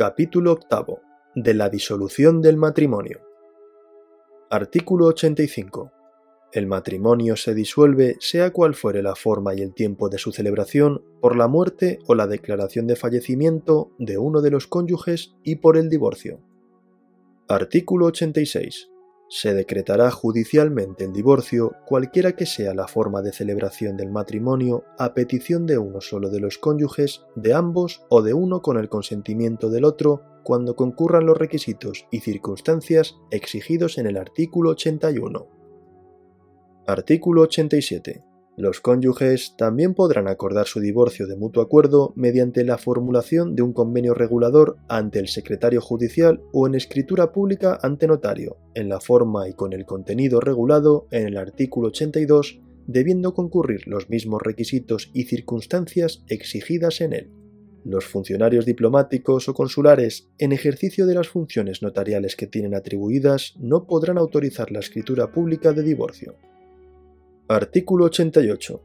Capítulo octavo. De la disolución del matrimonio. Artículo 85. El matrimonio se disuelve, sea cual fuere la forma y el tiempo de su celebración, por la muerte o la declaración de fallecimiento de uno de los cónyuges y por el divorcio. Artículo 86. Se decretará judicialmente el divorcio, cualquiera que sea la forma de celebración del matrimonio, a petición de uno solo de los cónyuges, de ambos o de uno con el consentimiento del otro, cuando concurran los requisitos y circunstancias exigidos en el artículo 81. Artículo 87. Los cónyuges también podrán acordar su divorcio de mutuo acuerdo mediante la formulación de un convenio regulador ante el secretario judicial o en escritura pública ante notario, en la forma y con el contenido regulado en el artículo 82, debiendo concurrir los mismos requisitos y circunstancias exigidas en él. Los funcionarios diplomáticos o consulares, en ejercicio de las funciones notariales que tienen atribuidas, no podrán autorizar la escritura pública de divorcio. Artículo 88.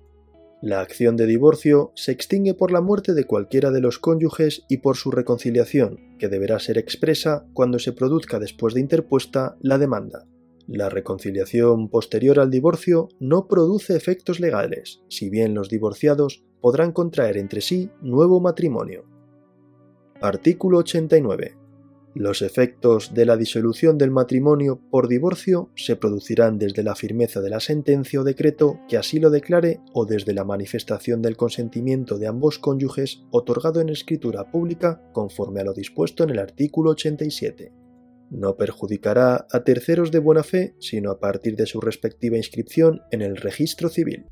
La acción de divorcio se extingue por la muerte de cualquiera de los cónyuges y por su reconciliación, que deberá ser expresa cuando se produzca después de interpuesta la demanda. La reconciliación posterior al divorcio no produce efectos legales, si bien los divorciados podrán contraer entre sí nuevo matrimonio. Artículo 89. Los efectos de la disolución del matrimonio por divorcio se producirán desde la firmeza de la sentencia o decreto que así lo declare o desde la manifestación del consentimiento de ambos cónyuges otorgado en escritura pública conforme a lo dispuesto en el artículo 87. No perjudicará a terceros de buena fe, sino a partir de su respectiva inscripción en el registro civil.